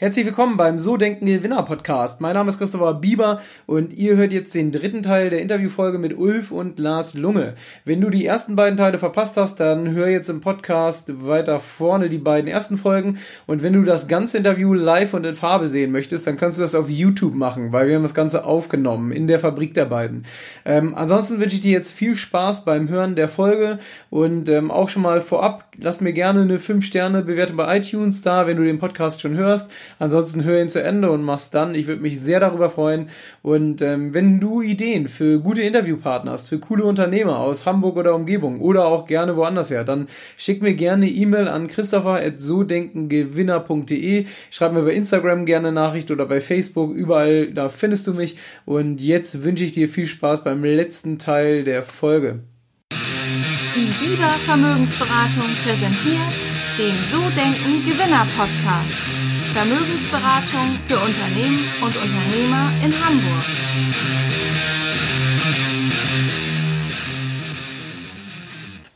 Herzlich willkommen beim So Denken Gewinner Podcast. Mein Name ist Christopher Bieber und ihr hört jetzt den dritten Teil der Interviewfolge mit Ulf und Lars Lunge. Wenn du die ersten beiden Teile verpasst hast, dann hör jetzt im Podcast weiter vorne die beiden ersten Folgen und wenn du das ganze Interview live und in Farbe sehen möchtest, dann kannst du das auf YouTube machen, weil wir haben das Ganze aufgenommen in der Fabrik der beiden. Ähm, ansonsten wünsche ich dir jetzt viel Spaß beim Hören der Folge und ähm, auch schon mal vorab, lass mir gerne eine 5-Sterne-Bewertung bei iTunes da, wenn du den Podcast schon hörst. Ansonsten hör ihn zu Ende und mach's dann. Ich würde mich sehr darüber freuen. Und ähm, wenn du Ideen für gute Interviewpartner hast, für coole Unternehmer aus Hamburg oder Umgebung oder auch gerne woanders her, dann schick mir gerne E-Mail an christopher.sodenkengewinner.de. Schreib mir bei Instagram gerne Nachricht oder bei Facebook. Überall, da findest du mich. Und jetzt wünsche ich dir viel Spaß beim letzten Teil der Folge. Die Biber Vermögensberatung präsentiert den So Denken Gewinner Podcast. Vermögensberatung für Unternehmen und Unternehmer in Hamburg.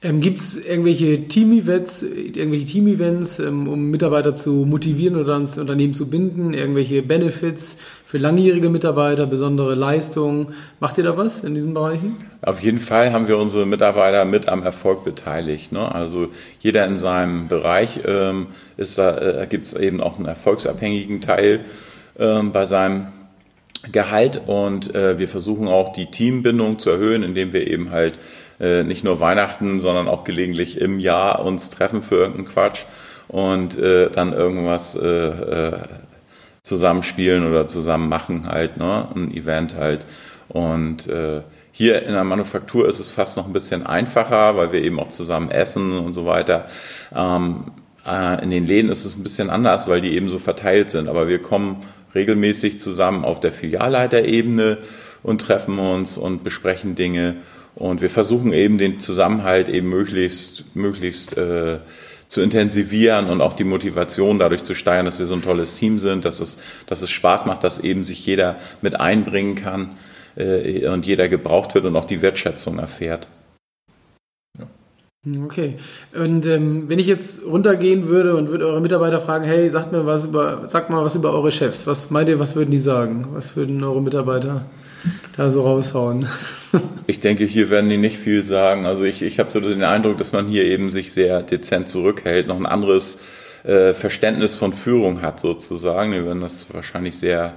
Ähm, Gibt es irgendwelche Team-Events, irgendwelche Team-Events, ähm, um Mitarbeiter zu motivieren oder ans Unternehmen zu binden? Irgendwelche Benefits für langjährige Mitarbeiter, besondere Leistungen? Macht ihr da was in diesen Bereichen? Auf jeden Fall haben wir unsere Mitarbeiter mit am Erfolg beteiligt. Ne? Also jeder in seinem Bereich ähm, ist da, äh, gibt es eben auch einen erfolgsabhängigen Teil ähm, bei seinem Gehalt und äh, wir versuchen auch die Teambindung zu erhöhen, indem wir eben halt äh, nicht nur Weihnachten, sondern auch gelegentlich im Jahr uns treffen für irgendeinen Quatsch und äh, dann irgendwas äh, äh, zusammenspielen oder zusammen machen halt, ne? ein Event halt. Und äh, hier in der Manufaktur ist es fast noch ein bisschen einfacher, weil wir eben auch zusammen essen und so weiter. Ähm, äh, in den Läden ist es ein bisschen anders, weil die eben so verteilt sind. Aber wir kommen regelmäßig zusammen auf der Filialleiterebene und treffen uns und besprechen Dinge. Und wir versuchen eben den Zusammenhalt eben möglichst, möglichst äh, zu intensivieren und auch die Motivation dadurch zu steigern, dass wir so ein tolles Team sind, dass es, dass es Spaß macht, dass eben sich jeder mit einbringen kann äh, und jeder gebraucht wird und auch die Wertschätzung erfährt. Okay. Und ähm, wenn ich jetzt runtergehen würde und würde eure Mitarbeiter fragen, hey, sagt mir was über, sagt mal was über eure Chefs. Was meint ihr, was würden die sagen? Was würden eure Mitarbeiter da so raushauen? Ich denke, hier werden die nicht viel sagen. Also ich, ich habe so den Eindruck, dass man hier eben sich sehr dezent zurückhält, noch ein anderes äh, Verständnis von Führung hat sozusagen. Wir werden das wahrscheinlich sehr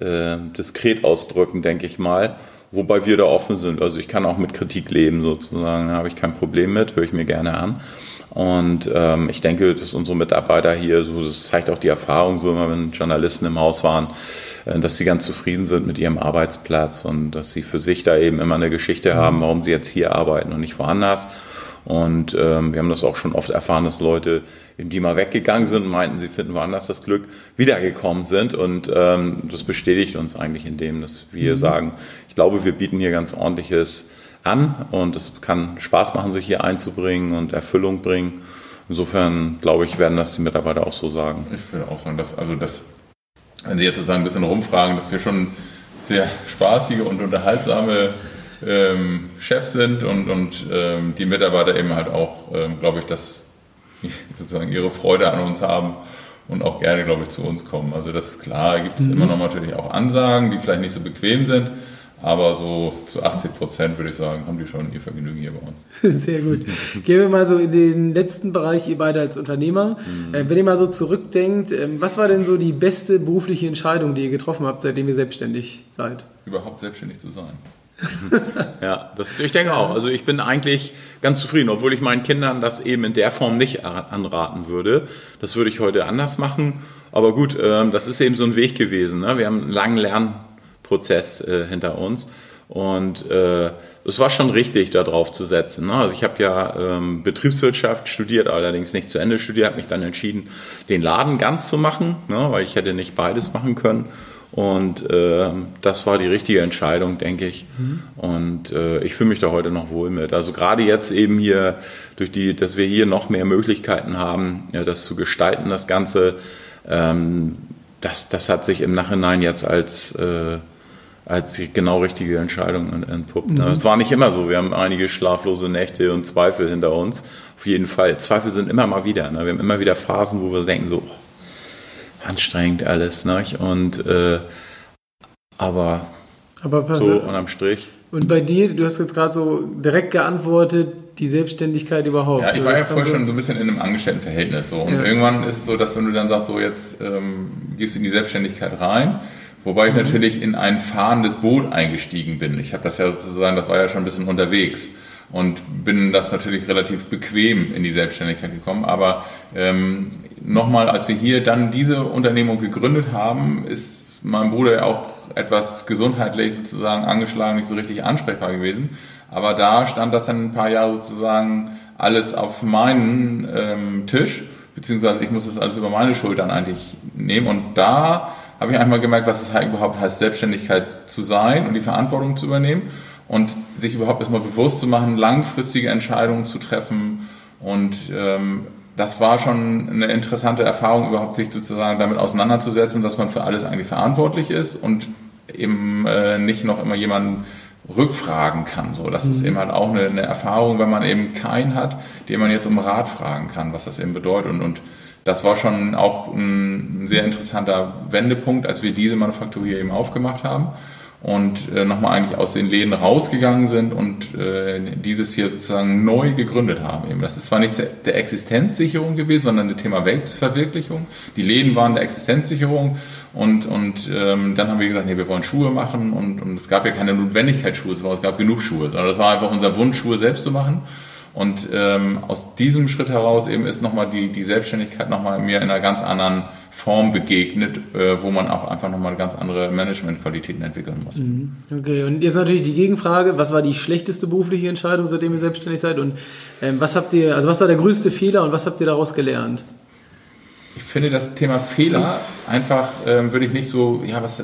äh, diskret ausdrücken, denke ich mal. Wobei wir da offen sind. Also ich kann auch mit Kritik leben sozusagen. Da habe ich kein Problem mit, höre ich mir gerne an. Und ähm, ich denke, dass unsere Mitarbeiter hier, so, das zeigt auch die Erfahrung, so immer wenn Journalisten im Haus waren, dass sie ganz zufrieden sind mit ihrem Arbeitsplatz und dass sie für sich da eben immer eine Geschichte mhm. haben, warum sie jetzt hier arbeiten und nicht woanders. Und ähm, wir haben das auch schon oft erfahren, dass Leute, die mal weggegangen sind, meinten, sie finden woanders das Glück, wiedergekommen sind. Und ähm, das bestätigt uns eigentlich in dem, dass wir mhm. sagen, ich glaube, wir bieten hier ganz ordentliches an und es kann Spaß machen, sich hier einzubringen und Erfüllung bringen. Insofern glaube ich, werden das die Mitarbeiter auch so sagen. Ich würde auch sagen, dass, also das, wenn Sie jetzt sozusagen ein bisschen rumfragen, dass wir schon sehr spaßige und unterhaltsame ähm, Chef sind und, und ähm, die Mitarbeiter eben halt auch, ähm, glaube ich, dass sozusagen ihre Freude an uns haben und auch gerne, glaube ich, zu uns kommen. Also das ist klar, gibt es mhm. immer noch natürlich auch Ansagen, die vielleicht nicht so bequem sind, aber so zu 80 Prozent würde ich sagen, haben die schon ihr Vergnügen hier bei uns. Sehr gut. Gehen wir mal so in den letzten Bereich, ihr beide als Unternehmer. Mhm. Äh, wenn ihr mal so zurückdenkt, ähm, was war denn so die beste berufliche Entscheidung, die ihr getroffen habt, seitdem ihr selbstständig seid? Überhaupt selbstständig zu sein. ja, das, ich denke auch. Also ich bin eigentlich ganz zufrieden, obwohl ich meinen Kindern das eben in der Form nicht anraten würde. Das würde ich heute anders machen. Aber gut, ähm, das ist eben so ein Weg gewesen. Ne? Wir haben einen langen Lernprozess äh, hinter uns. Und äh, es war schon richtig, da drauf zu setzen. Ne? Also ich habe ja ähm, Betriebswirtschaft studiert, allerdings nicht zu Ende studiert, habe mich dann entschieden, den Laden ganz zu machen, ne? weil ich hätte nicht beides machen können. Und äh, das war die richtige Entscheidung, denke ich. Mhm. Und äh, ich fühle mich da heute noch wohl mit. Also gerade jetzt eben hier, durch die, dass wir hier noch mehr Möglichkeiten haben, ja, das zu gestalten, das Ganze, ähm, das, das hat sich im Nachhinein jetzt als, äh, als die genau richtige Entscheidung entpuppt. Ne? Mhm. Es war nicht immer so. Wir haben einige schlaflose Nächte und Zweifel hinter uns. Auf jeden Fall. Zweifel sind immer mal wieder. Ne? Wir haben immer wieder Phasen, wo wir denken so, anstrengend alles, ne? Und äh, aber, aber so unterm Strich. Und bei dir, du hast jetzt gerade so direkt geantwortet, die Selbstständigkeit überhaupt. Ja, ich war ja vorher schon so ein bisschen in einem Angestelltenverhältnis. So. Und ja. irgendwann ist es so, dass wenn du dann sagst, so jetzt ähm, gehst du in die Selbstständigkeit rein, wobei ich mhm. natürlich in ein fahrendes Boot eingestiegen bin. Ich habe das ja sozusagen, das war ja schon ein bisschen unterwegs und bin das natürlich relativ bequem in die Selbstständigkeit gekommen. Aber ähm, nochmal, als wir hier dann diese Unternehmung gegründet haben, ist mein Bruder ja auch etwas gesundheitlich sozusagen angeschlagen, nicht so richtig ansprechbar gewesen. Aber da stand das dann ein paar Jahre sozusagen alles auf meinen ähm, Tisch, beziehungsweise ich muss das alles über meine Schultern eigentlich nehmen. Und da habe ich einmal gemerkt, was es halt überhaupt heißt, Selbstständigkeit zu sein und die Verantwortung zu übernehmen und sich überhaupt erstmal bewusst zu machen, langfristige Entscheidungen zu treffen. Und ähm, das war schon eine interessante Erfahrung, überhaupt sich sozusagen damit auseinanderzusetzen, dass man für alles eigentlich verantwortlich ist und eben äh, nicht noch immer jemanden rückfragen kann. So, das mhm. ist eben halt auch eine, eine, Erfahrung, wenn man eben keinen hat, den man jetzt um Rat fragen kann, was das eben bedeutet. Und, und das war schon auch ein sehr interessanter Wendepunkt, als wir diese Manufaktur hier eben aufgemacht haben und äh, nochmal eigentlich aus den Läden rausgegangen sind und äh, dieses hier sozusagen neu gegründet haben. Eben. Das ist zwar nicht der Existenzsicherung gewesen, sondern das Thema Selbstverwirklichung. Die Läden waren der Existenzsicherung und, und ähm, dann haben wir gesagt, nee, wir wollen Schuhe machen und, und es gab ja keine Notwendigkeit, Schuhe zu machen, es gab genug Schuhe, sondern das war einfach unser Wunsch, Schuhe selbst zu machen. Und ähm, aus diesem Schritt heraus eben ist nochmal die, die Selbstständigkeit nochmal mir in einer ganz anderen Form begegnet, äh, wo man auch einfach nochmal ganz andere Managementqualitäten entwickeln muss. Mhm. Okay, und jetzt natürlich die Gegenfrage, was war die schlechteste berufliche Entscheidung, seitdem ihr selbstständig seid und ähm, was habt ihr, also was war der größte Fehler und was habt ihr daraus gelernt? Ich finde das Thema Fehler einfach, ähm, würde ich nicht so, ja, was,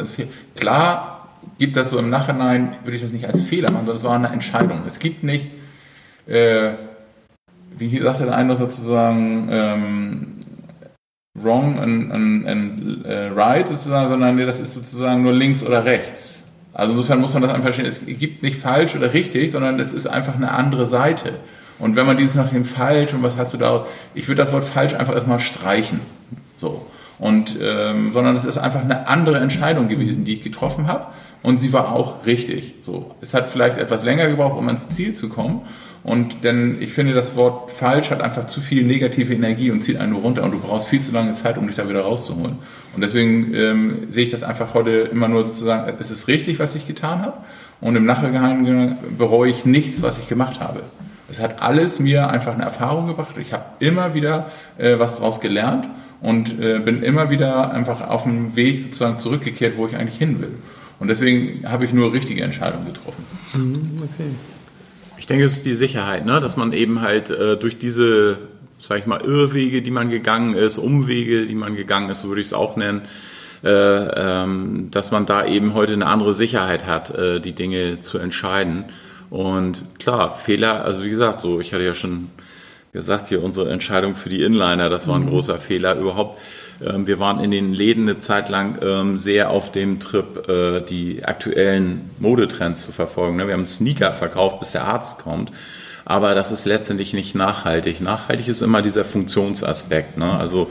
klar gibt das so im Nachhinein, würde ich das nicht als Fehler machen, sondern es war eine Entscheidung. Es gibt nicht, äh, wie sagte der eine sozusagen, ähm, wrong and, and, and uh, right sozusagen, sondern nee, das ist sozusagen nur links oder rechts. Also insofern muss man das einfach verstehen. Es gibt nicht falsch oder richtig, sondern es ist einfach eine andere Seite. Und wenn man dieses nach dem falsch und was hast du da, ich würde das Wort falsch einfach erstmal streichen. So. Und, ähm, sondern es ist einfach eine andere Entscheidung gewesen, die ich getroffen habe. Und sie war auch richtig. So. Es hat vielleicht etwas länger gebraucht, um ans Ziel zu kommen. Und denn ich finde, das Wort falsch hat einfach zu viel negative Energie und zieht einen nur runter und du brauchst viel zu lange Zeit, um dich da wieder rauszuholen. Und deswegen ähm, sehe ich das einfach heute immer nur sozusagen, es ist richtig, was ich getan habe. Und im Nachhinein bereue ich nichts, was ich gemacht habe. Es hat alles mir einfach eine Erfahrung gebracht. Ich habe immer wieder äh, was daraus gelernt und äh, bin immer wieder einfach auf dem Weg sozusagen zurückgekehrt, wo ich eigentlich hin will. Und deswegen habe ich nur richtige Entscheidungen getroffen. Mhm, okay. Ich denke, es ist die Sicherheit, ne? dass man eben halt äh, durch diese, sag ich mal, Irrwege, die man gegangen ist, Umwege, die man gegangen ist, so würde ich es auch nennen, äh, ähm, dass man da eben heute eine andere Sicherheit hat, äh, die Dinge zu entscheiden. Und klar, Fehler, also wie gesagt, so, ich hatte ja schon gesagt, hier unsere Entscheidung für die Inliner, das war ein mhm. großer Fehler überhaupt. Ähm, wir waren in den Läden eine Zeit lang ähm, sehr auf dem Trip, äh, die aktuellen Modetrends zu verfolgen. Ne? Wir haben Sneaker verkauft, bis der Arzt kommt. Aber das ist letztendlich nicht nachhaltig. Nachhaltig ist immer dieser Funktionsaspekt. Ne? Also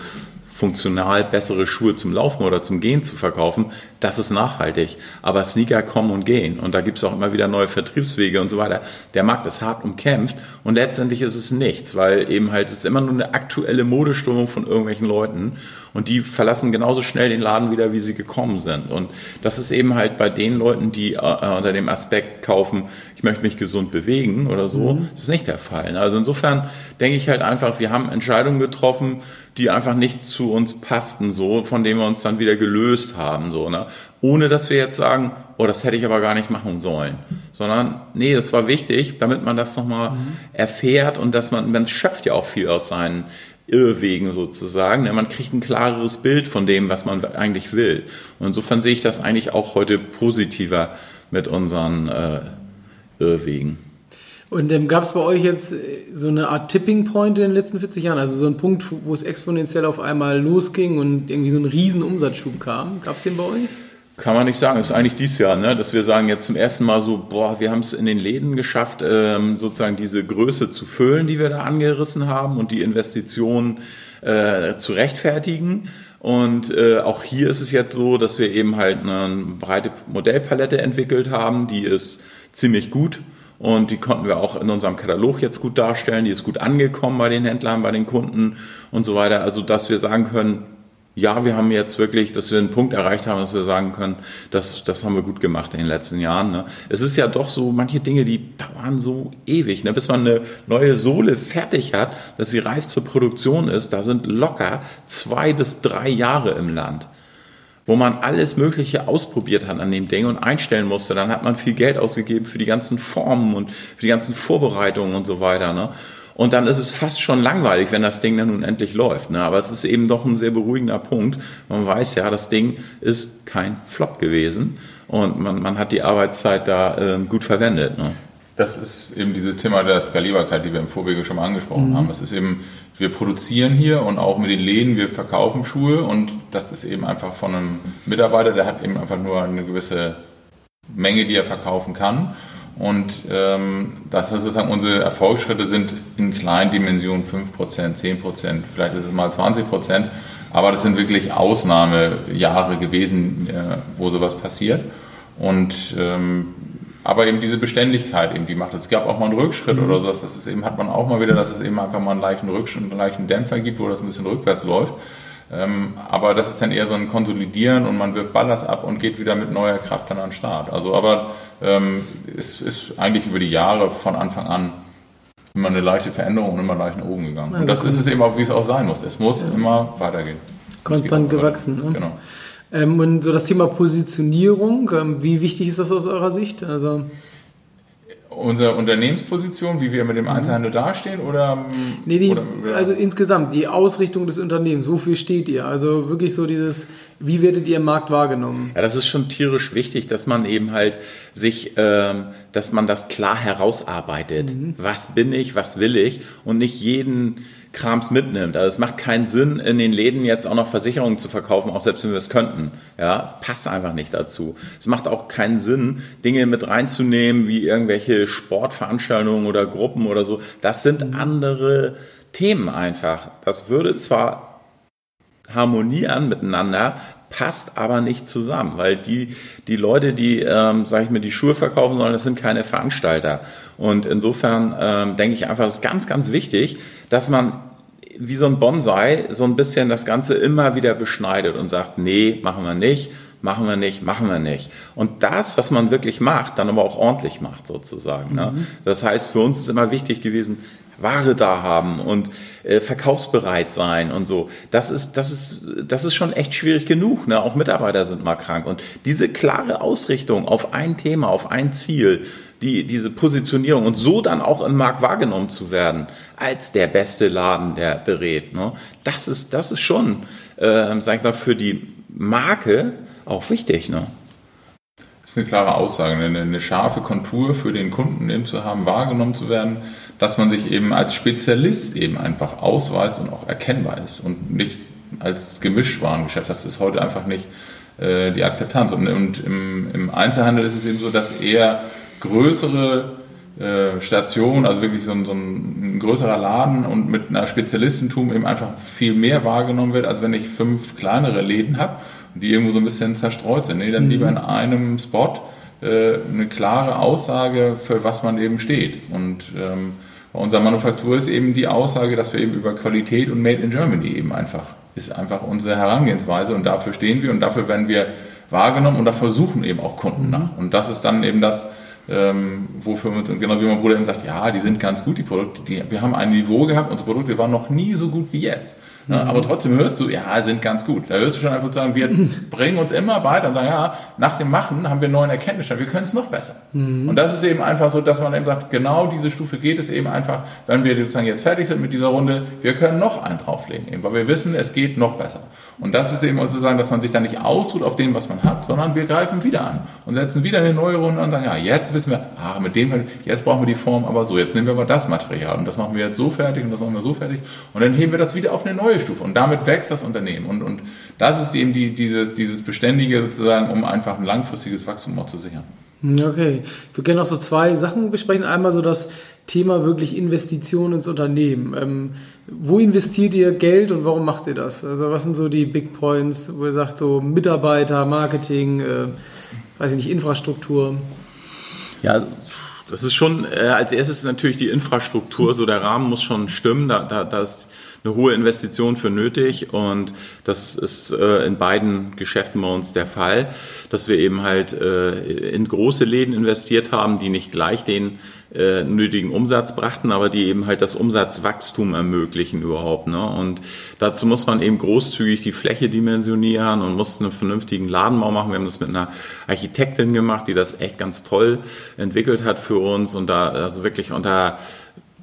funktional bessere Schuhe zum Laufen oder zum Gehen zu verkaufen, das ist nachhaltig. Aber Sneaker kommen und gehen und da gibt es auch immer wieder neue Vertriebswege und so weiter. Der Markt ist hart umkämpft und letztendlich ist es nichts, weil eben halt es ist immer nur eine aktuelle Modeströmung von irgendwelchen Leuten und die verlassen genauso schnell den Laden wieder, wie sie gekommen sind. Und das ist eben halt bei den Leuten, die äh, unter dem Aspekt kaufen, ich möchte mich gesund bewegen oder so, mhm. das ist nicht der Fall. Also insofern denke ich halt einfach, wir haben Entscheidungen getroffen, die einfach nicht zu uns passten, so, von denen wir uns dann wieder gelöst haben, so, ne? Ohne dass wir jetzt sagen, oh, das hätte ich aber gar nicht machen sollen. Sondern, nee, das war wichtig, damit man das nochmal mhm. erfährt und dass man, man schöpft ja auch viel aus seinen Irrwegen sozusagen. Ne? Man kriegt ein klareres Bild von dem, was man eigentlich will. Und insofern sehe ich das eigentlich auch heute positiver mit unseren äh, Irrwegen. Und ähm, gab es bei euch jetzt äh, so eine Art Tipping Point in den letzten 40 Jahren? Also so ein Punkt, wo es exponentiell auf einmal losging und irgendwie so ein riesen Umsatzschub kam? Gab es den bei euch? Kann man nicht sagen. Das ist eigentlich dieses Jahr, ne? dass wir sagen jetzt zum ersten Mal so, boah, wir haben es in den Läden geschafft, ähm, sozusagen diese Größe zu füllen, die wir da angerissen haben und die Investitionen äh, zu rechtfertigen. Und äh, auch hier ist es jetzt so, dass wir eben halt eine breite Modellpalette entwickelt haben, die ist ziemlich gut und die konnten wir auch in unserem Katalog jetzt gut darstellen. Die ist gut angekommen bei den Händlern, bei den Kunden und so weiter. Also dass wir sagen können, ja, wir haben jetzt wirklich, dass wir einen Punkt erreicht haben, dass wir sagen können, das, das haben wir gut gemacht in den letzten Jahren. Ne? Es ist ja doch so, manche Dinge, die dauern so ewig, ne? bis man eine neue Sohle fertig hat, dass sie reif zur Produktion ist. Da sind locker zwei bis drei Jahre im Land wo man alles Mögliche ausprobiert hat an dem Ding und einstellen musste. Dann hat man viel Geld ausgegeben für die ganzen Formen und für die ganzen Vorbereitungen und so weiter. Ne? Und dann ist es fast schon langweilig, wenn das Ding dann nun endlich läuft. Ne? Aber es ist eben doch ein sehr beruhigender Punkt. Man weiß ja, das Ding ist kein Flop gewesen und man, man hat die Arbeitszeit da äh, gut verwendet. Ne? Das ist eben dieses Thema der Skalierbarkeit, die wir im Vorwege schon mal angesprochen mhm. haben. Das ist eben, wir produzieren hier und auch mit den Läden, wir verkaufen Schuhe und das ist eben einfach von einem Mitarbeiter, der hat eben einfach nur eine gewisse Menge, die er verkaufen kann. Und ähm, das ist sozusagen unsere Erfolgsschritte sind in kleinen Dimensionen 5%, 10%, vielleicht ist es mal 20%, aber das sind wirklich Ausnahmejahre gewesen, äh, wo sowas passiert. Und ähm, aber eben diese Beständigkeit, eben, die macht es. Es gab auch mal einen Rückschritt mhm. oder so, das ist eben, hat man auch mal wieder, dass es eben einfach mal einen leichten Rückschritt, einen leichten Dämpfer gibt, wo das ein bisschen rückwärts läuft. Ähm, aber das ist dann eher so ein Konsolidieren und man wirft Ballast ab und geht wieder mit neuer Kraft dann an den Start. Also, aber ähm, es ist eigentlich über die Jahre von Anfang an immer eine leichte Veränderung und immer leicht nach oben gegangen. Also und das ist es eben auch, wie es auch sein muss. Es muss ja. immer weitergehen. Konstant gewachsen. Ne? Genau. Ähm, und so das Thema Positionierung, ähm, wie wichtig ist das aus eurer Sicht? Also unsere Unternehmensposition, wie wir mit dem mhm. Einzelhandel dastehen oder? Nee, die, oder, oder? also insgesamt die Ausrichtung des Unternehmens, wofür steht ihr? Also wirklich so dieses, wie werdet ihr im Markt wahrgenommen? Ja, das ist schon tierisch wichtig, dass man eben halt sich, ähm, dass man das klar herausarbeitet. Mhm. Was bin ich, was will ich und nicht jeden Krams mitnimmt. Also es macht keinen Sinn, in den Läden jetzt auch noch Versicherungen zu verkaufen, auch selbst wenn wir es könnten. Ja, es passt einfach nicht dazu. Es macht auch keinen Sinn, Dinge mit reinzunehmen, wie irgendwelche Sportveranstaltungen oder Gruppen oder so. Das sind andere Themen einfach. Das würde zwar harmonieren miteinander, passt aber nicht zusammen, weil die, die Leute, die, ähm, sage ich mir, die Schuhe verkaufen sollen, das sind keine Veranstalter. Und insofern ähm, denke ich einfach, es ist ganz, ganz wichtig, dass man wie so ein Bonsai so ein bisschen das Ganze immer wieder beschneidet und sagt, nee, machen wir nicht, machen wir nicht, machen wir nicht. Und das, was man wirklich macht, dann aber auch ordentlich macht sozusagen. Ne? Mhm. Das heißt, für uns ist immer wichtig gewesen, Ware da haben und äh, verkaufsbereit sein und so. Das ist, das ist, das ist schon echt schwierig genug. Ne? Auch Mitarbeiter sind mal krank. Und diese klare Ausrichtung auf ein Thema, auf ein Ziel, die, diese Positionierung und so dann auch im Markt wahrgenommen zu werden als der beste Laden, der berät. Ne? Das ist, das ist schon, äh, sag ich mal, für die Marke auch wichtig. Ne? Das ist eine klare Aussage, eine, eine scharfe Kontur für den Kunden eben zu haben, wahrgenommen zu werden, dass man sich eben als Spezialist eben einfach ausweist und auch erkennbar ist und nicht als Gemischwarengeschäft. Das ist heute einfach nicht äh, die Akzeptanz. Und, und im, im, Einzelhandel ist es eben so, dass eher größere äh, Stationen, also wirklich so ein, so ein, größerer Laden und mit einer Spezialistentum eben einfach viel mehr wahrgenommen wird, als wenn ich fünf kleinere Läden habe, die irgendwo so ein bisschen zerstreut sind. Nee, dann mhm. lieber in einem Spot äh, eine klare Aussage, für was man eben steht. Und ähm, bei unserer Manufaktur ist eben die Aussage, dass wir eben über Qualität und Made in Germany eben einfach, ist einfach unsere Herangehensweise und dafür stehen wir und dafür werden wir wahrgenommen und dafür suchen eben auch Kunden nach. Und das ist dann eben das, ähm, wofür wir, genau wie mein Bruder eben sagt, ja, die sind ganz gut, die Produkte, die, wir haben ein Niveau gehabt, unsere Produkte waren noch nie so gut wie jetzt. Ne? Mhm. Aber trotzdem hörst du, ja, sind ganz gut. Da hörst du schon einfach sagen, wir bringen uns immer weiter und sagen, ja, nach dem Machen haben wir neuen Erkenntnisstand, wir können es noch besser. Mhm. Und das ist eben einfach so, dass man eben sagt, genau diese Stufe geht es eben einfach, wenn wir sozusagen jetzt fertig sind mit dieser Runde, wir können noch einen drauflegen, eben, weil wir wissen, es geht noch besser. Und das ist eben sozusagen, dass man sich da nicht ausruht auf dem, was man hat, sondern wir greifen wieder an und setzen wieder eine neue Runde und sagen, ja, jetzt wissen wir, ah, mit dem, jetzt brauchen wir die Form, aber so, jetzt nehmen wir aber das Material und das machen wir jetzt so fertig und das machen wir so fertig und dann heben wir das wieder auf eine neue neue Stufe und damit wächst das Unternehmen. Und, und das ist eben die, dieses, dieses Beständige sozusagen, um einfach ein langfristiges Wachstum auch zu sichern. Okay, wir können auch so zwei Sachen besprechen. Einmal so das Thema wirklich Investitionen ins Unternehmen. Ähm, wo investiert ihr Geld und warum macht ihr das? Also was sind so die Big Points, wo ihr sagt, so Mitarbeiter, Marketing, äh, weiß ich nicht, Infrastruktur? Ja, das ist schon, äh, als erstes natürlich die Infrastruktur, so der Rahmen muss schon stimmen, da, da, da ist eine hohe Investition für nötig und das ist äh, in beiden Geschäften bei uns der Fall, dass wir eben halt äh, in große Läden investiert haben, die nicht gleich den äh, nötigen Umsatz brachten, aber die eben halt das Umsatzwachstum ermöglichen überhaupt. Ne? Und dazu muss man eben großzügig die Fläche dimensionieren und muss einen vernünftigen Ladenbau machen. Wir haben das mit einer Architektin gemacht, die das echt ganz toll entwickelt hat für uns und da also wirklich unter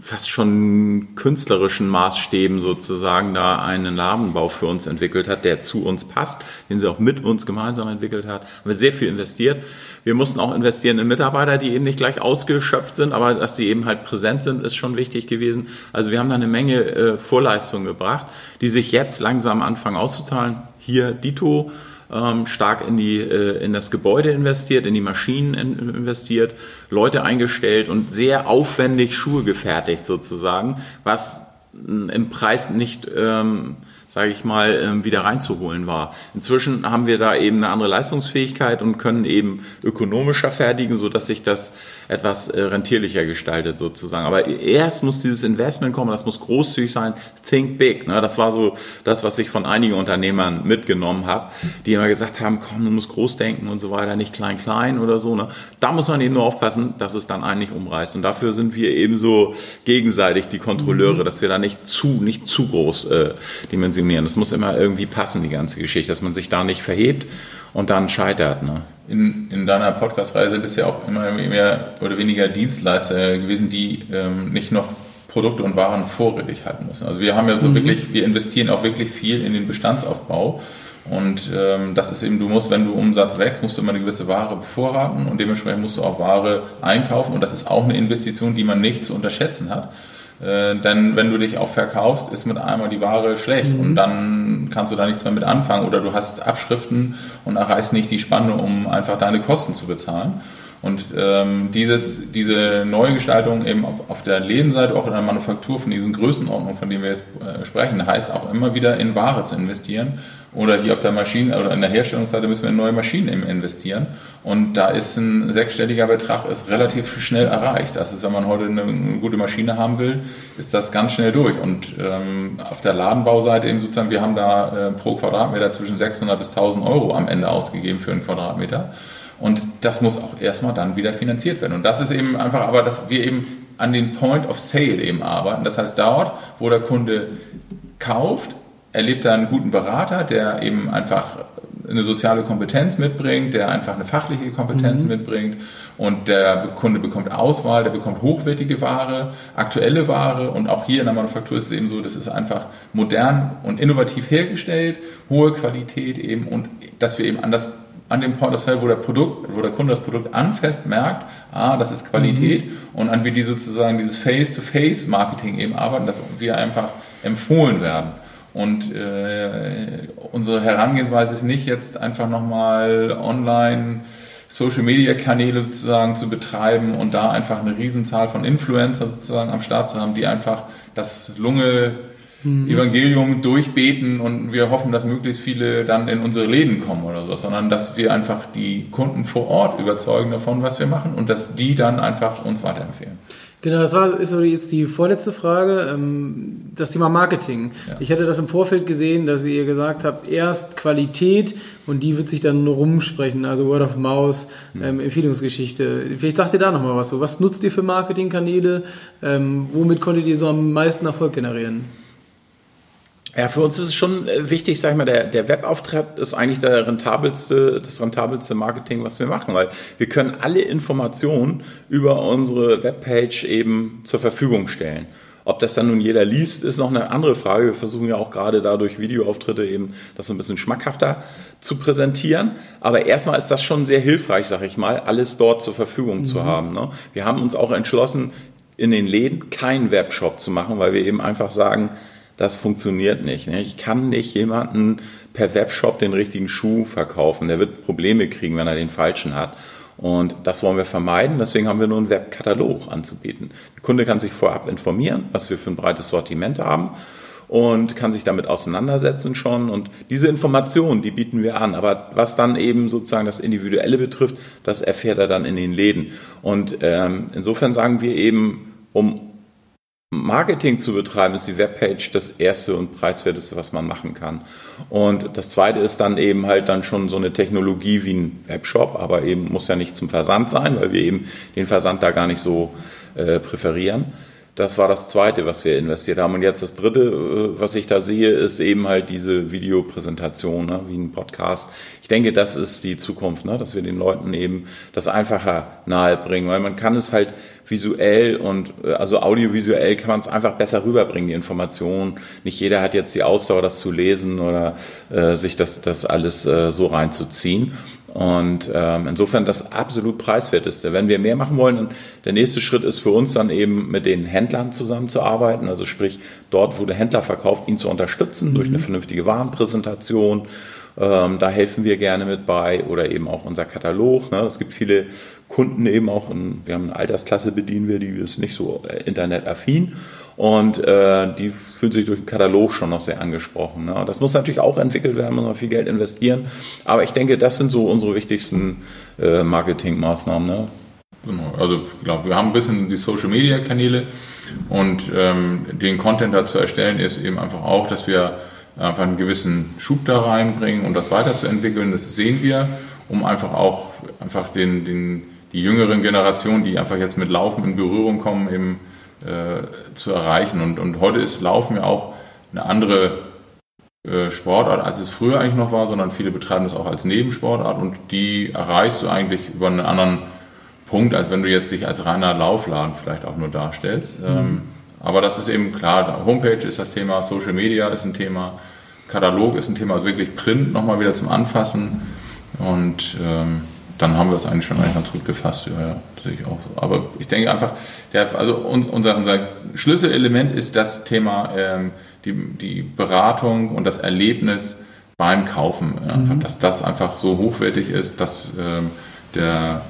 fast schon künstlerischen Maßstäben sozusagen da einen Ladenbau für uns entwickelt hat, der zu uns passt, den sie auch mit uns gemeinsam entwickelt hat. Haben wir sehr viel investiert. Wir mussten auch investieren in Mitarbeiter, die eben nicht gleich ausgeschöpft sind, aber dass sie eben halt präsent sind, ist schon wichtig gewesen. Also wir haben da eine Menge äh, Vorleistungen gebracht, die sich jetzt langsam anfangen auszuzahlen. Hier Dito, ähm, stark in, die, äh, in das Gebäude investiert, in die Maschinen in, investiert, Leute eingestellt und sehr aufwendig Schuhe gefertigt sozusagen, was im Preis nicht ähm, sage ich mal, ähm, wieder reinzuholen war. Inzwischen haben wir da eben eine andere Leistungsfähigkeit und können eben ökonomischer fertigen, so dass sich das etwas äh, rentierlicher gestaltet sozusagen. Aber erst muss dieses Investment kommen, das muss großzügig sein. Think big. Ne? Das war so das, was ich von einigen Unternehmern mitgenommen habe, die immer gesagt haben, komm, du musst groß denken und so weiter, nicht klein, klein oder so. Ne? Da muss man eben nur aufpassen, dass es dann eigentlich umreißt. Und dafür sind wir eben so gegenseitig die Kontrolleure, dass wir da nicht zu, nicht zu groß äh, dimensionieren dimensionieren. Das muss immer irgendwie passen, die ganze Geschichte, dass man sich da nicht verhebt und dann scheitert. Ne? In, in deiner Podcast-Reise bist du ja auch immer mehr oder weniger Dienstleister gewesen, die ähm, nicht noch Produkte und Waren vorrätig halten müssen. Also wir haben ja so mhm. wirklich, wir investieren auch wirklich viel in den Bestandsaufbau. Und ähm, das ist eben, du musst, wenn du Umsatz wächst, musst du immer eine gewisse Ware bevorraten und dementsprechend musst du auch Ware einkaufen. Und das ist auch eine Investition, die man nicht zu unterschätzen hat. Äh, denn wenn du dich auch verkaufst, ist mit einmal die Ware schlecht mhm. und dann kannst du da nichts mehr mit anfangen oder du hast Abschriften und erreichst nicht die Spanne, um einfach deine Kosten zu bezahlen. Und ähm, dieses, diese neue Gestaltung eben auf, auf der Lädenseite, auch in der Manufaktur von diesen Größenordnungen, von denen wir jetzt äh, sprechen, heißt auch immer wieder in Ware zu investieren. Oder hier auf der Maschine oder in der Herstellungsseite müssen wir in neue Maschinen eben investieren. Und da ist ein sechsstelliger Betrag ist relativ schnell erreicht. Das ist, wenn man heute eine, eine gute Maschine haben will, ist das ganz schnell durch. Und ähm, auf der Ladenbauseite eben sozusagen, wir haben da äh, pro Quadratmeter zwischen 600 bis 1000 Euro am Ende ausgegeben für einen Quadratmeter. Und das muss auch erstmal dann wieder finanziert werden. Und das ist eben einfach, aber dass wir eben an den Point of Sale eben arbeiten. Das heißt, dort, wo der Kunde kauft, erlebt er einen guten Berater, der eben einfach eine soziale Kompetenz mitbringt, der einfach eine fachliche Kompetenz mhm. mitbringt und der Kunde bekommt Auswahl, der bekommt hochwertige Ware, aktuelle Ware und auch hier in der Manufaktur ist es eben so, das ist einfach modern und innovativ hergestellt, hohe Qualität eben und dass wir eben an das an dem Point of Sale, wo der Produkt, wo der Kunde das Produkt anfasst, merkt, ah, das ist Qualität mhm. und an wie die sozusagen dieses Face-to-Face-Marketing eben arbeiten, dass wir einfach empfohlen werden. Und äh, unsere Herangehensweise ist nicht jetzt einfach nochmal online Social Media Kanäle sozusagen zu betreiben und da einfach eine Riesenzahl von Influencer sozusagen am Start zu haben, die einfach das Lunge mhm. Evangelium durchbeten und wir hoffen, dass möglichst viele dann in unsere Läden kommen oder so, sondern dass wir einfach die Kunden vor Ort überzeugen davon, was wir machen und dass die dann einfach uns weiterempfehlen. Genau, das war, ist jetzt die vorletzte Frage, ähm, das Thema Marketing. Ja. Ich hatte das im Vorfeld gesehen, dass ihr gesagt habt, erst Qualität und die wird sich dann rumsprechen, also Word of Mouse, mhm. ähm, Empfehlungsgeschichte. Vielleicht sagt ihr da nochmal was so. Was nutzt ihr für Marketingkanäle? Ähm, womit konntet ihr so am meisten Erfolg generieren? Ja, für uns ist es schon äh, wichtig, sag ich mal, der, der Webauftritt ist eigentlich der rentabelste, das rentabelste Marketing, was wir machen, weil wir können alle Informationen über unsere Webpage eben zur Verfügung stellen. Ob das dann nun jeder liest, ist noch eine andere Frage. Wir versuchen ja auch gerade dadurch Videoauftritte eben das so ein bisschen schmackhafter zu präsentieren. Aber erstmal ist das schon sehr hilfreich, sag ich mal, alles dort zur Verfügung mhm. zu haben. Ne? Wir haben uns auch entschlossen, in den Läden keinen Webshop zu machen, weil wir eben einfach sagen, das funktioniert nicht. Ne? Ich kann nicht jemanden per Webshop den richtigen Schuh verkaufen. Der wird Probleme kriegen, wenn er den falschen hat. Und das wollen wir vermeiden. Deswegen haben wir nur einen Webkatalog anzubieten. Der Kunde kann sich vorab informieren, was wir für ein breites Sortiment haben und kann sich damit auseinandersetzen schon. Und diese Informationen, die bieten wir an. Aber was dann eben sozusagen das Individuelle betrifft, das erfährt er dann in den Läden. Und ähm, insofern sagen wir eben, um Marketing zu betreiben, ist die Webpage das erste und preiswerteste, was man machen kann. Und das zweite ist dann eben halt dann schon so eine Technologie wie ein Webshop, aber eben muss ja nicht zum Versand sein, weil wir eben den Versand da gar nicht so äh, präferieren. Das war das Zweite, was wir investiert haben. Und jetzt das Dritte, äh, was ich da sehe, ist eben halt diese Videopräsentation, ne, wie ein Podcast. Ich denke, das ist die Zukunft, ne, dass wir den Leuten eben das einfacher nahebringen, weil man kann es halt visuell und äh, also audiovisuell kann man es einfach besser rüberbringen, die Informationen. Nicht jeder hat jetzt die Ausdauer, das zu lesen oder äh, sich das, das alles äh, so reinzuziehen. Und ähm, insofern das absolut preiswerteste. Wenn wir mehr machen wollen, der nächste Schritt ist für uns dann eben mit den Händlern zusammenzuarbeiten. Also sprich, dort, wo der Händler verkauft, ihn zu unterstützen mhm. durch eine vernünftige Warenpräsentation. Ähm, da helfen wir gerne mit bei oder eben auch unser Katalog. Ne? Es gibt viele Kunden eben auch, in, wir haben eine Altersklasse bedienen wir, die ist nicht so äh, internetaffin. Und äh, die fühlen sich durch den Katalog schon noch sehr angesprochen. Ne? Das muss natürlich auch entwickelt werden, muss man viel Geld investieren. Aber ich denke, das sind so unsere wichtigsten äh, Marketingmaßnahmen. Ne? Genau, also ich glaube, wir haben ein bisschen die Social Media Kanäle und ähm, den Content dazu erstellen ist eben einfach auch, dass wir einfach einen gewissen Schub da reinbringen, um das weiterzuentwickeln. Das sehen wir, um einfach auch einfach den, den, die jüngeren Generationen, die einfach jetzt mit Laufen in Berührung kommen, eben äh, zu erreichen. Und, und heute ist Laufen ja auch eine andere äh, Sportart, als es früher eigentlich noch war, sondern viele betreiben das auch als Nebensportart und die erreichst du eigentlich über einen anderen Punkt, als wenn du jetzt dich als reiner Laufladen vielleicht auch nur darstellst. Mhm. Ähm, aber das ist eben klar, Homepage ist das Thema, Social Media ist ein Thema, Katalog ist ein Thema, also wirklich Print nochmal wieder zum Anfassen und ähm, dann haben wir es eigentlich schon eigentlich ganz gut gefasst. Ja, ja, das sehe ich auch so. Aber ich denke einfach, der, also unser, unser Schlüsselelement ist das Thema, ähm, die, die Beratung und das Erlebnis beim Kaufen. Einfach, mhm. Dass das einfach so hochwertig ist, dass ähm, der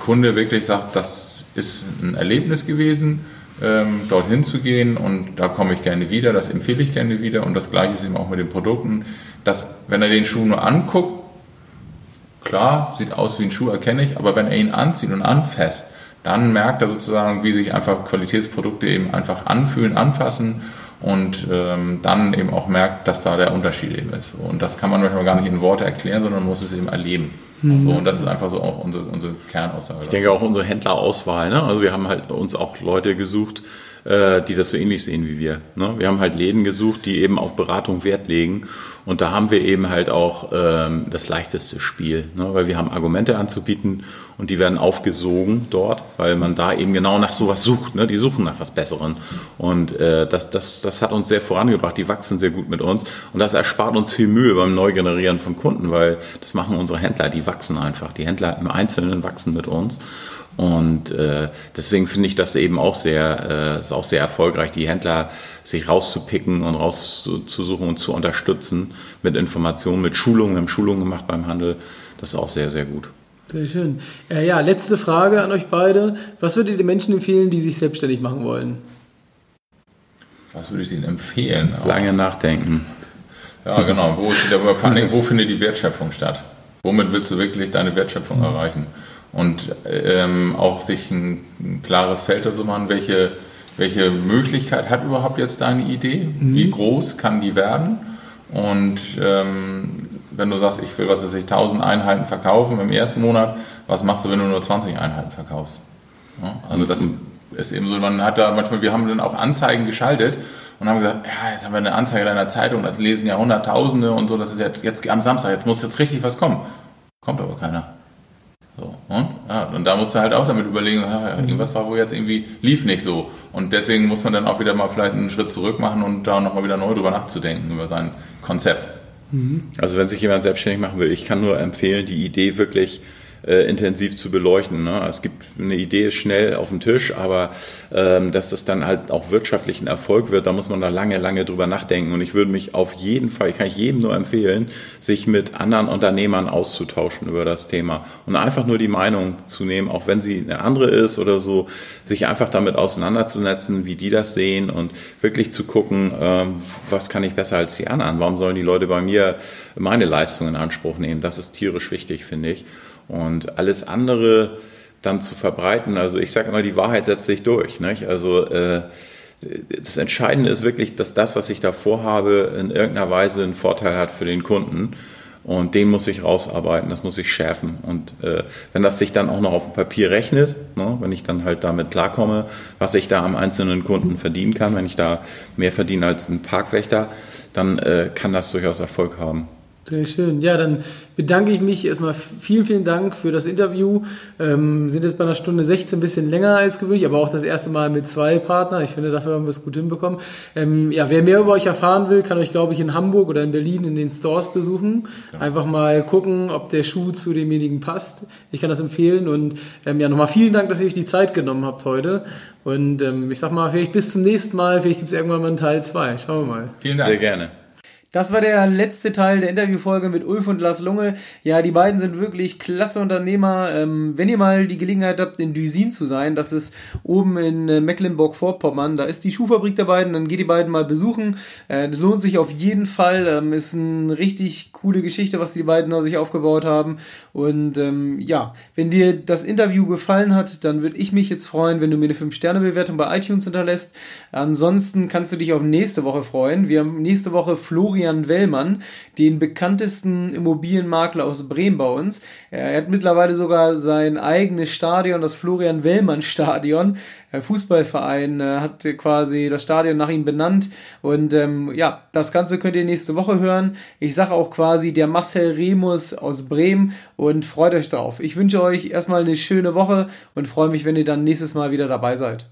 Kunde wirklich sagt, das ist ein Erlebnis gewesen, ähm, dorthin zu gehen und da komme ich gerne wieder, das empfehle ich gerne wieder und das gleiche ist eben auch mit den Produkten, dass wenn er den Schuh nur anguckt, klar, sieht aus wie ein Schuh, erkenne ich, aber wenn er ihn anzieht und anfasst, dann merkt er sozusagen, wie sich einfach Qualitätsprodukte eben einfach anfühlen, anfassen und ähm, dann eben auch merkt, dass da der Unterschied eben ist. Und das kann man manchmal gar nicht in Worte erklären, sondern man muss es eben erleben. Mhm. So, und das ist einfach so auch unsere, unsere Kernaussage. Ich denke auch unsere Händlerauswahl. Ne? Also wir haben halt uns auch Leute gesucht, äh, die das so ähnlich sehen wie wir. Ne? Wir haben halt Läden gesucht, die eben auf Beratung Wert legen und da haben wir eben halt auch ähm, das leichteste Spiel, ne? weil wir haben Argumente anzubieten und die werden aufgesogen dort, weil man da eben genau nach sowas sucht. Ne? Die suchen nach was Besseren. Und äh, das, das, das hat uns sehr vorangebracht. Die wachsen sehr gut mit uns und das erspart uns viel Mühe beim Neugenerieren von Kunden, weil das machen unsere Händler. Die wachsen einfach. Die Händler im Einzelnen wachsen mit uns. Und äh, deswegen finde ich das eben auch sehr, äh, ist auch sehr erfolgreich, die Händler sich rauszupicken und rauszusuchen und zu unterstützen mit Informationen, mit Schulungen. Wir haben Schulungen gemacht beim Handel. Das ist auch sehr, sehr gut. Sehr schön. Äh, ja, letzte Frage an euch beide. Was würdet ihr den Menschen empfehlen, die sich selbstständig machen wollen? Was würde ich ihnen empfehlen? Lange nachdenken. Ja, genau. Wo, vor Dingen, wo findet die Wertschöpfung statt? Womit willst du wirklich deine Wertschöpfung erreichen? Und ähm, auch sich ein, ein klares Feld dazu machen, welche, welche Möglichkeit hat überhaupt jetzt deine Idee, mhm. wie groß kann die werden und ähm, wenn du sagst, ich will, was weiß ich, 1000 Einheiten verkaufen im ersten Monat, was machst du, wenn du nur 20 Einheiten verkaufst? Ja, also das mhm. ist eben so, man hat da manchmal, wir haben dann auch Anzeigen geschaltet und haben gesagt, ja, jetzt haben wir eine Anzeige deiner Zeitung, das lesen ja Hunderttausende und so, das ist jetzt, jetzt am Samstag, jetzt muss jetzt richtig was kommen. Kommt aber keiner. Und? Ja, und da musst du halt auch damit überlegen, ja, irgendwas war wohl jetzt irgendwie, lief nicht so. Und deswegen muss man dann auch wieder mal vielleicht einen Schritt zurück machen und da nochmal wieder neu drüber nachzudenken, über sein Konzept. Mhm. Also wenn sich jemand selbstständig machen will, ich kann nur empfehlen, die Idee wirklich äh, intensiv zu beleuchten. Ne? Es gibt eine Idee ist schnell auf dem Tisch, aber ähm, dass das dann halt auch wirtschaftlich ein Erfolg wird, da muss man da lange, lange drüber nachdenken. Und ich würde mich auf jeden Fall, kann ich jedem nur empfehlen, sich mit anderen Unternehmern auszutauschen über das Thema und einfach nur die Meinung zu nehmen, auch wenn sie eine andere ist oder so, sich einfach damit auseinanderzusetzen, wie die das sehen und wirklich zu gucken, ähm, was kann ich besser als die anderen? Warum sollen die Leute bei mir meine Leistung in Anspruch nehmen? Das ist tierisch wichtig, finde ich. Und alles andere dann zu verbreiten, also ich sage immer, die Wahrheit setzt sich durch. Nicht? Also äh, das Entscheidende ist wirklich, dass das, was ich da vorhabe, in irgendeiner Weise einen Vorteil hat für den Kunden. Und den muss ich rausarbeiten, das muss ich schärfen. Und äh, wenn das sich dann auch noch auf dem Papier rechnet, ne, wenn ich dann halt damit klarkomme, was ich da am einzelnen Kunden verdienen kann, wenn ich da mehr verdiene als ein Parkwächter, dann äh, kann das durchaus Erfolg haben. Sehr schön. Ja, dann bedanke ich mich erstmal. Vielen, vielen Dank für das Interview. Ähm, sind jetzt bei einer Stunde 16 ein bisschen länger als gewöhnlich, aber auch das erste Mal mit zwei Partnern. Ich finde, dafür haben wir es gut hinbekommen. Ähm, ja, wer mehr über euch erfahren will, kann euch, glaube ich, in Hamburg oder in Berlin in den Stores besuchen. Ja. Einfach mal gucken, ob der Schuh zu demjenigen passt. Ich kann das empfehlen und ähm, ja, nochmal vielen Dank, dass ihr euch die Zeit genommen habt heute. Und ähm, ich sag mal, vielleicht bis zum nächsten Mal. Vielleicht gibt es irgendwann mal einen Teil 2. Schauen wir mal. Vielen Dank. Sehr gerne. Das war der letzte Teil der Interviewfolge mit Ulf und Lars Lunge. Ja, die beiden sind wirklich klasse Unternehmer. Ähm, wenn ihr mal die Gelegenheit habt, in Düsin zu sein, das ist oben in äh, Mecklenburg-Vorpommern, da ist die Schuhfabrik der beiden, dann geht die beiden mal besuchen. Äh, das lohnt sich auf jeden Fall. Ähm, ist eine richtig coole Geschichte, was die beiden da sich aufgebaut haben. Und ähm, ja, wenn dir das Interview gefallen hat, dann würde ich mich jetzt freuen, wenn du mir eine 5-Sterne-Bewertung bei iTunes hinterlässt. Ansonsten kannst du dich auf nächste Woche freuen. Wir haben nächste Woche Florian Florian Wellmann, den bekanntesten Immobilienmakler aus Bremen bei uns. Er hat mittlerweile sogar sein eigenes Stadion, das Florian Wellmann Stadion. Der Fußballverein äh, hat quasi das Stadion nach ihm benannt. Und ähm, ja, das Ganze könnt ihr nächste Woche hören. Ich sage auch quasi der Marcel Remus aus Bremen und freut euch drauf. Ich wünsche euch erstmal eine schöne Woche und freue mich, wenn ihr dann nächstes Mal wieder dabei seid.